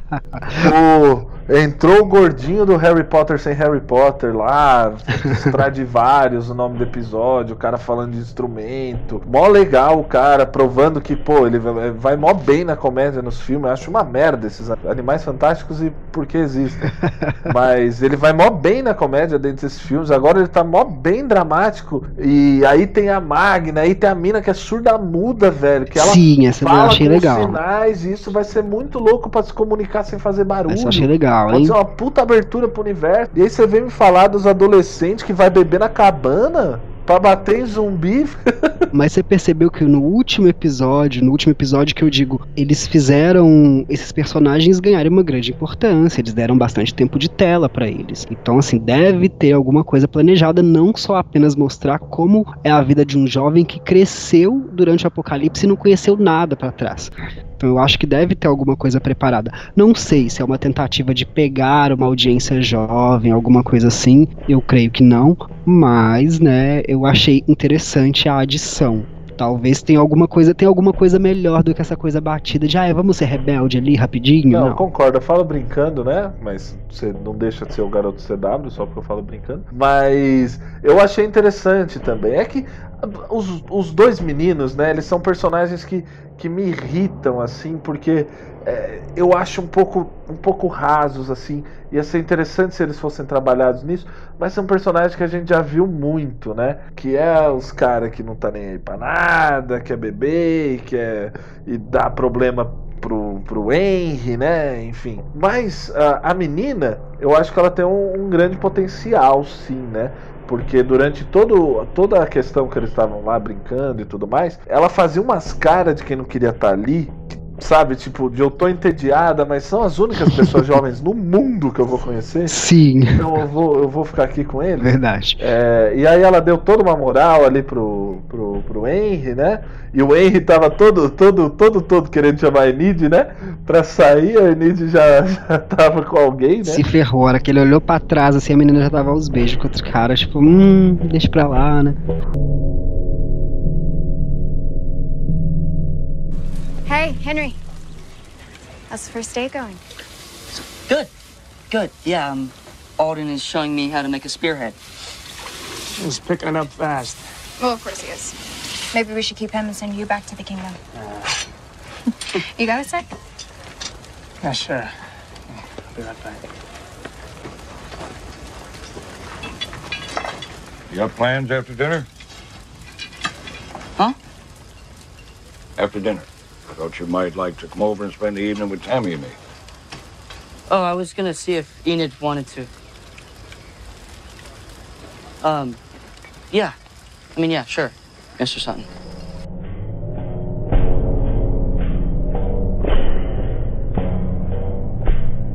o Entrou o gordinho do Harry Potter sem Harry Potter lá, Stradivarius, o nome do episódio, o cara falando de instrumento. Mó legal o cara, provando que, pô, ele vai- vai mó bem na comédia nos filmes. Eu acho uma merda esses animais fantásticos e por que existem. Mas ele vai mó bem na comédia dentro desses filmes. Agora ele tá mó bem dramático. E aí tem a Magna, aí tem a mina que é surda muda, velho. Que ela Sim, essa eu fala achei com legal. sinais e isso vai ser muito louco pra se comunicar sem fazer barulho. Essa eu achei legal, Pode hein? ser uma puta abertura pro universo. E aí você vem me falar dos adolescentes que vai beber na cabana pra bater em zumbi. Mas você percebeu que no último episódio, no último episódio que eu digo, eles fizeram esses personagens ganharem uma grande importância, eles deram bastante tempo de tela pra eles. Então, assim, deve ter alguma coisa planejada, não só apenas mostrar como é a vida de um jovem que cresceu durante o apocalipse e não conheceu nada pra trás. Então eu acho que deve ter alguma coisa preparada. Não sei se é uma tentativa de pegar uma audiência jovem, alguma coisa assim. Eu creio que não, mas, né, eu achei interessante a adição. Talvez tenha alguma coisa, tenha alguma coisa melhor do que essa coisa batida de, ah, vamos ser rebelde ali rapidinho. Não, Não. concordo, eu falo brincando, né? Mas você não deixa de ser o garoto CW, só porque eu falo brincando. Mas eu achei interessante também. É que os, os dois meninos, né? Eles são personagens que, que me irritam, assim, porque é, eu acho um pouco, um pouco rasos, assim. Ia ser interessante se eles fossem trabalhados nisso, mas são personagens que a gente já viu muito, né? Que é os caras que não tá nem aí pra nada, que é bebê, que é. e dá problema pro, pro Henry, né? Enfim. Mas a, a menina, eu acho que ela tem um, um grande potencial, sim, né? Porque durante todo, toda a questão que eles estavam lá brincando e tudo mais, ela fazia umas caras de quem não queria estar ali. Sabe, tipo, de eu tô entediada, mas são as únicas pessoas jovens no mundo que eu vou conhecer. Sim, Então eu vou, eu vou ficar aqui com ele. verdade. É, e aí ela deu toda uma moral ali pro, pro, pro Henry, né? E o Henry tava todo, todo, todo, todo querendo chamar a Enid, né? Pra sair, a Enid já, já tava com alguém, né? Se ferrou, a hora que ele olhou pra trás, assim, a menina já tava aos beijos com outro cara, tipo, hum, deixa pra lá, né? Hey, Henry. How's the first day going? Good. Good. Yeah, um, Alden is showing me how to make a spearhead. He's picking it up fast. Well, of course he is. Maybe we should keep him and send you back to the kingdom. you got a sec? Yeah, sure. Yeah, I'll be right back. You got plans after dinner? Huh? After dinner. I thought you might like to come over and spend the evening with Tammy and me. Oh, I was gonna see if Enid wanted to. Um, yeah. I mean, yeah, sure, Mr. Sutton.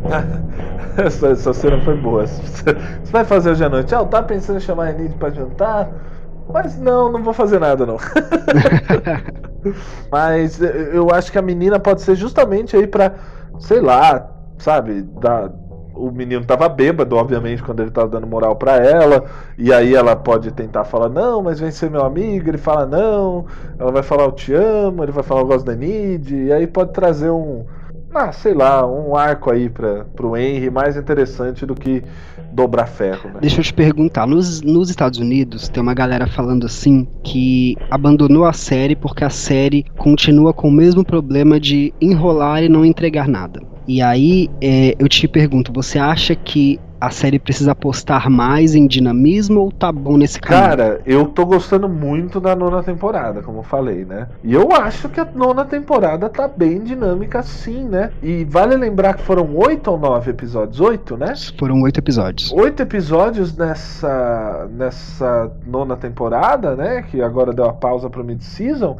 essa, essa cena foi boa. Você você vai fazer hoje à noite? Ah, eu tava pensando em chamar a Enid pra jantar, mas não, não vou fazer nada não. mas eh, eu acho que a menina pode ser justamente aí pra, sei lá, sabe, dar. O menino tava bêbado, obviamente, quando ele tava dando moral pra ela. E aí ela pode tentar falar, não, mas vem ser meu amigo. Ele fala, não. Ela vai falar, eu te amo. Ele vai falar, eu gosto da Nid. E aí pode trazer um, ah, sei lá, um arco aí para pro Henry mais interessante do que dobrar ferro, né? Deixa eu te perguntar, nos, nos Estados Unidos tem uma galera falando assim que abandonou a série porque a série continua com o mesmo problema de enrolar e não entregar nada. E aí é, eu te pergunto, você acha que a série precisa apostar mais em dinamismo ou tá bom nesse caminho? Cara, eu tô gostando muito da nona temporada, como eu falei, né? E eu acho que a nona temporada tá bem dinâmica sim, né? E vale lembrar que foram oito ou nove episódios? Oito, né? Foram oito episódios. Oito episódios nessa, nessa nona temporada, né? Que agora deu a pausa pro mid-season.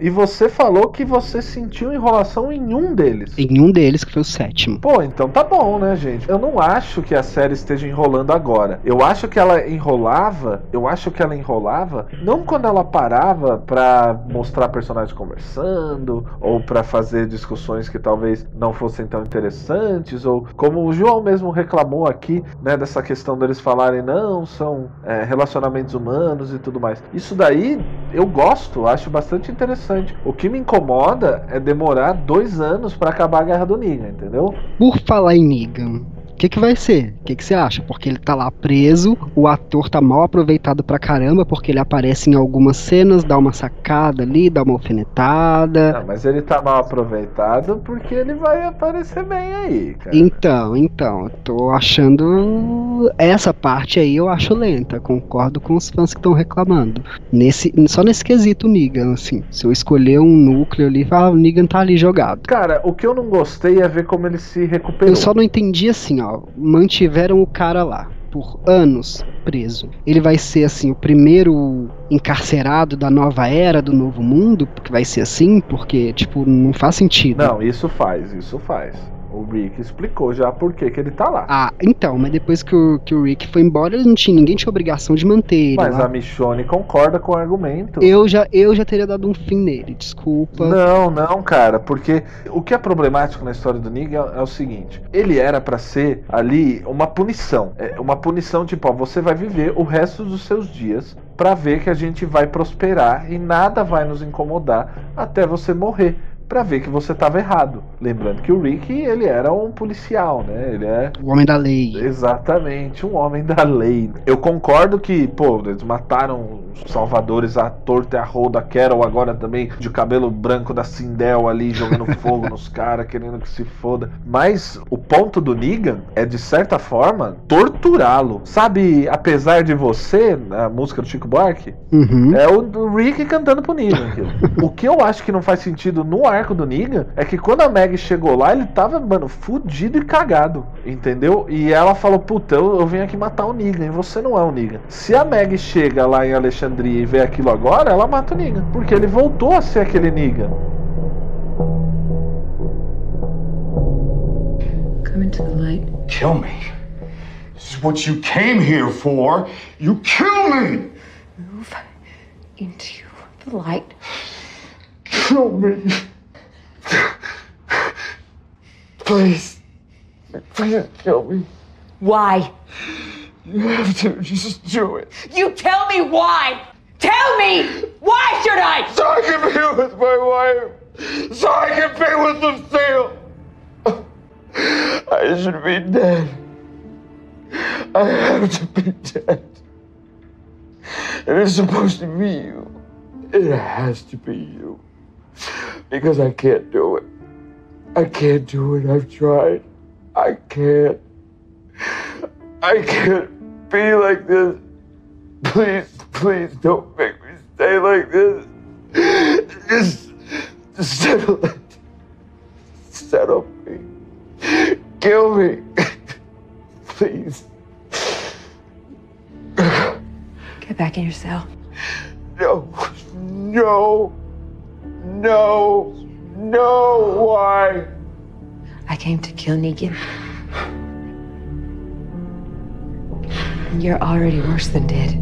E você falou que você sentiu enrolação em um deles. Em um deles, que foi o sétimo. Pô, então tá bom, né, gente? Eu não acho que a série esteja enrolando agora. Eu acho que ela enrolava, eu acho que ela enrolava não quando ela parava pra mostrar personagens conversando ou pra fazer discussões que talvez não fossem tão interessantes ou como o João mesmo reclamou aqui, né, dessa questão deles falarem não, são é, relacionamentos humanos e tudo mais. Isso daí eu gosto, acho bastante interessante. O que me incomoda é demorar dois anos pra acabar a Guerra do Negan, entendeu? Por falar em Negan, que, que vai ser? O que, que você acha? Porque ele tá lá preso, o ator tá mal aproveitado pra caramba, porque ele aparece em algumas cenas, dá uma sacada ali, dá uma alfinetada. Não, mas ele tá mal aproveitado porque ele vai aparecer bem aí, cara. Então, então, eu tô achando. Essa parte aí eu acho lenta, concordo com os fãs que estão reclamando. Nesse, só nesse quesito Negan, assim. Se eu escolher um núcleo ali, ah, o Negan tá ali jogado. Cara, o que eu não gostei é ver como ele se recuperou. Eu só não entendi assim, ó. Mantiveram o cara lá por anos preso. Ele vai ser assim o primeiro encarcerado da nova era, do novo mundo, porque vai ser assim, porque tipo não faz sentido. Não, isso faz, isso faz. O Rick explicou já por que, que ele tá lá. Ah, então, mas depois que o, que o Rick foi embora, ele não tinha, ninguém tinha obrigação de manter ele. Mas lá. a Michonne concorda com o argumento. Eu já, eu já teria dado um fim nele, desculpa. Não, não, cara, porque o que é problemático na história do Negan é, é o seguinte: ele era para ser ali uma punição. É uma punição tipo, ó, você vai viver o resto dos seus dias para ver que a gente vai prosperar e nada vai nos incomodar até você morrer para ver que você estava errado. Lembrando que o Rick, ele era um policial, né? Ele é o homem da lei. Exatamente, um homem da lei. Eu concordo que, pô, eles mataram os salvadores a torta e a roda, Carol agora também de cabelo branco da Sindel ali jogando fogo nos caras, querendo que se foda. Mas o ponto do Negan é de certa forma torturá-lo. Sabe, apesar de você, a música do Chico Buarque, uhum. é o Rick cantando pro Negan. o que eu acho que não faz sentido no arco do Negan é que quando a Meg chegou lá, ele tava, mano, fudido e cagado, entendeu? E ela falou: Puta, eu, eu vim aqui matar o Negan e você não é o Negan. Se a Meg chega lá em Alexandria e vê aquilo agora, ela mata o Negan, porque ele voltou a ser aquele Negan. Come into the light. Kill me. This is what you came here for. You kill me. Move into the light. Kill me. Please. Please kill me. Why? You have to just do it. You tell me why! Tell me! Why should I? So I can be with my wife. So I can be with Lucille. I should be dead. I have to be dead. It is supposed to be you. It has to be you. Because I can't do it. I can't do it. I've tried. I can't. I can't be like this. Please, please don't make me stay like this. Just, just settle it. Settle me. Kill me. Please. Get back in your cell. No. No. No. No. Why? I came to kill Negan. And you're already worse than dead.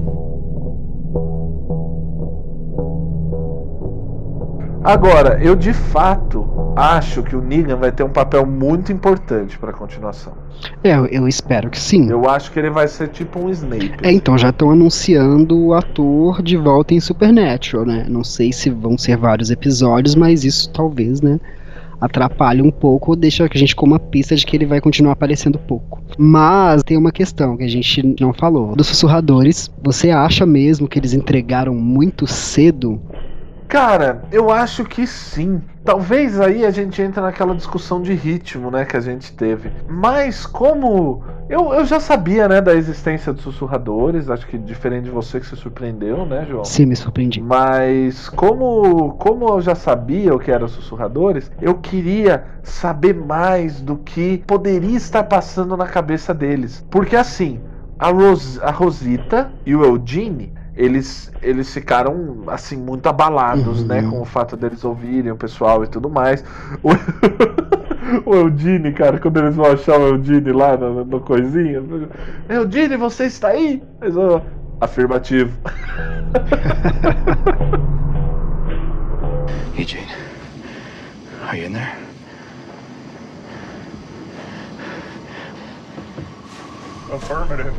Agora, eu de fato acho que o Negan vai ter um papel muito importante para a continuação. É, eu, eu espero que sim. Eu acho que ele vai ser tipo um Snape. É, então já estão anunciando o ator de volta em Supernatural, né? Não sei se vão ser vários episódios, mas isso talvez, né? atrapalhe um pouco ou deixa a gente com uma pista de que ele vai continuar aparecendo pouco. Mas tem uma questão que a gente não falou. Dos sussurradores, você acha mesmo que eles entregaram muito cedo Cara, eu acho que sim. Talvez aí a gente entre naquela discussão de ritmo, né, que a gente teve. Mas como eu, eu já sabia, né, da existência dos sussurradores, acho que diferente de você que se surpreendeu, né, João? Sim, me surpreendi. Mas como como eu já sabia o que eram sussurradores, eu queria saber mais do que poderia estar passando na cabeça deles. Porque assim, a, Ros a Rosita e o Eugene eles, eles ficaram assim muito abalados, Uhum. né, com o fato deles ouvirem o pessoal e tudo mais. O, o Eudine, cara, quando eles vão achar o Eudine lá no, no coisinha, Eudine, você está aí? Eles vão, afirmativo. Eugene, are you in there? Affirmative.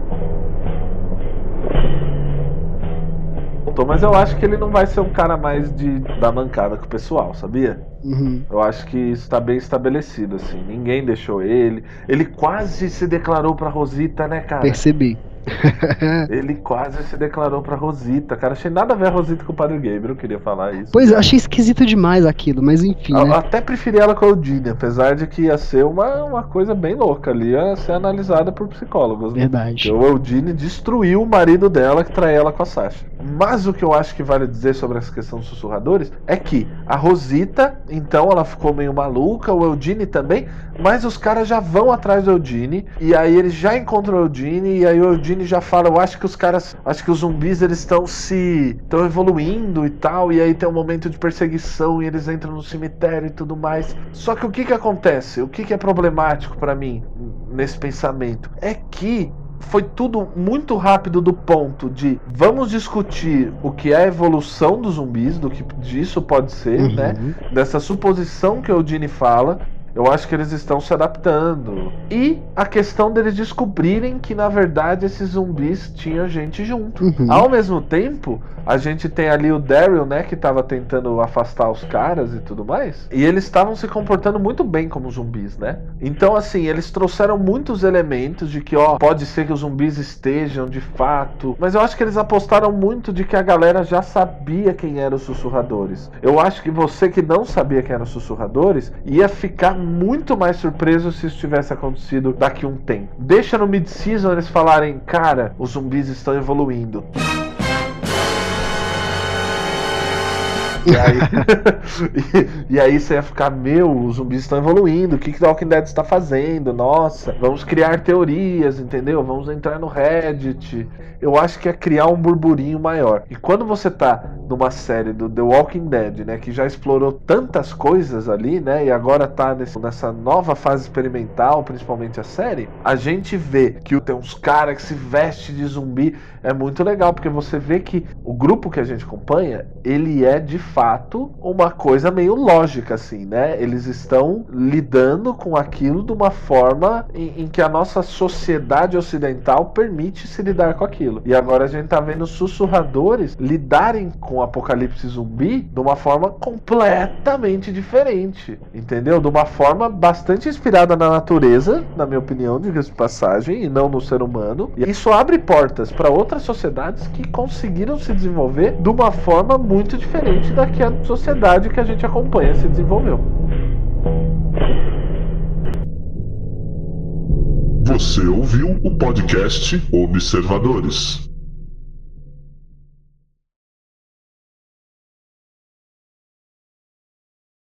Voltou, mas eu acho que ele não vai ser um cara mais de dar mancada com o pessoal, sabia? Uhum. Eu acho que isso está bem estabelecido, assim. Ninguém deixou ele. Ele quase se declarou pra Rosita, né, cara? Percebi. Ele quase se declarou pra Rosita, cara. Achei nada a ver a Rosita com o Padre Gabriel, eu queria falar isso. Pois, eu achei esquisito demais aquilo, mas enfim. Eu Né? até preferi ela com a Eudine, apesar de que ia ser uma, uma coisa bem louca ali, ia ser analisada por psicólogos. Né? Verdade. Porque o Eudine destruiu o marido dela que traiu ela com a Sasha. Mas o que eu acho que vale dizer sobre essa questão dos sussurradores é que a Rosita, então, ela ficou meio maluca, o Eudine também, mas os caras já vão atrás do Eudine, e aí eles já encontram o Eudine, e aí o Eudine já fala, eu acho que os caras, acho que os zumbis eles estão se estão evoluindo e tal, e aí tem um momento de perseguição e eles entram no cemitério e tudo mais. Só que o que que acontece? O que que é problemático pra mim nesse pensamento é que foi tudo muito rápido do ponto de vamos discutir o que é a evolução dos zumbis, do que disso pode ser, Uhum. né? Dessa suposição que o Dini fala. Eu acho que eles estão se adaptando. E a questão deles descobrirem que, na verdade, esses zumbis tinham gente junto. Uhum. Ao mesmo tempo, a gente tem ali o Daryl, né, que tava tentando afastar os caras e tudo mais. E eles estavam se comportando muito bem como zumbis, né? Então, assim, eles trouxeram muitos elementos de que, ó, pode ser que os zumbis estejam de fato. Mas eu acho que eles apostaram muito de que a galera já sabia quem eram os sussurradores. Eu acho que você que não sabia quem eram os sussurradores ia ficar muito mais surpreso se isso tivesse acontecido daqui a um tempo. Deixa no mid-season eles falarem, cara, os zumbis estão evoluindo. E aí, e, e aí você ia ficar, meu, os zumbis estão evoluindo, o que, que The Walking Dead está fazendo? Nossa, vamos criar teorias, entendeu? Vamos entrar no Reddit. Eu acho que é criar um burburinho maior. E quando você tá numa série do The Walking Dead, né, que já explorou tantas coisas ali, né, e agora tá nesse, nessa nova fase experimental, principalmente a série, a gente vê que tem uns caras que se vestem de zumbi, é muito legal, porque você vê que o grupo que a gente acompanha, ele é de fato uma coisa meio lógica, assim, né? Eles estão lidando com aquilo de uma forma em, em que a nossa sociedade ocidental permite se lidar com aquilo. E agora a gente tá vendo sussurradores lidarem com o apocalipse zumbi de uma forma completamente diferente, entendeu? De uma forma bastante inspirada na natureza, na minha opinião, de passagem, e não no ser humano. E isso abre portas para outras sociedades que conseguiram se desenvolver de uma forma muito diferente da que a sociedade que a gente acompanha se desenvolveu. Você ouviu o podcast Observadores.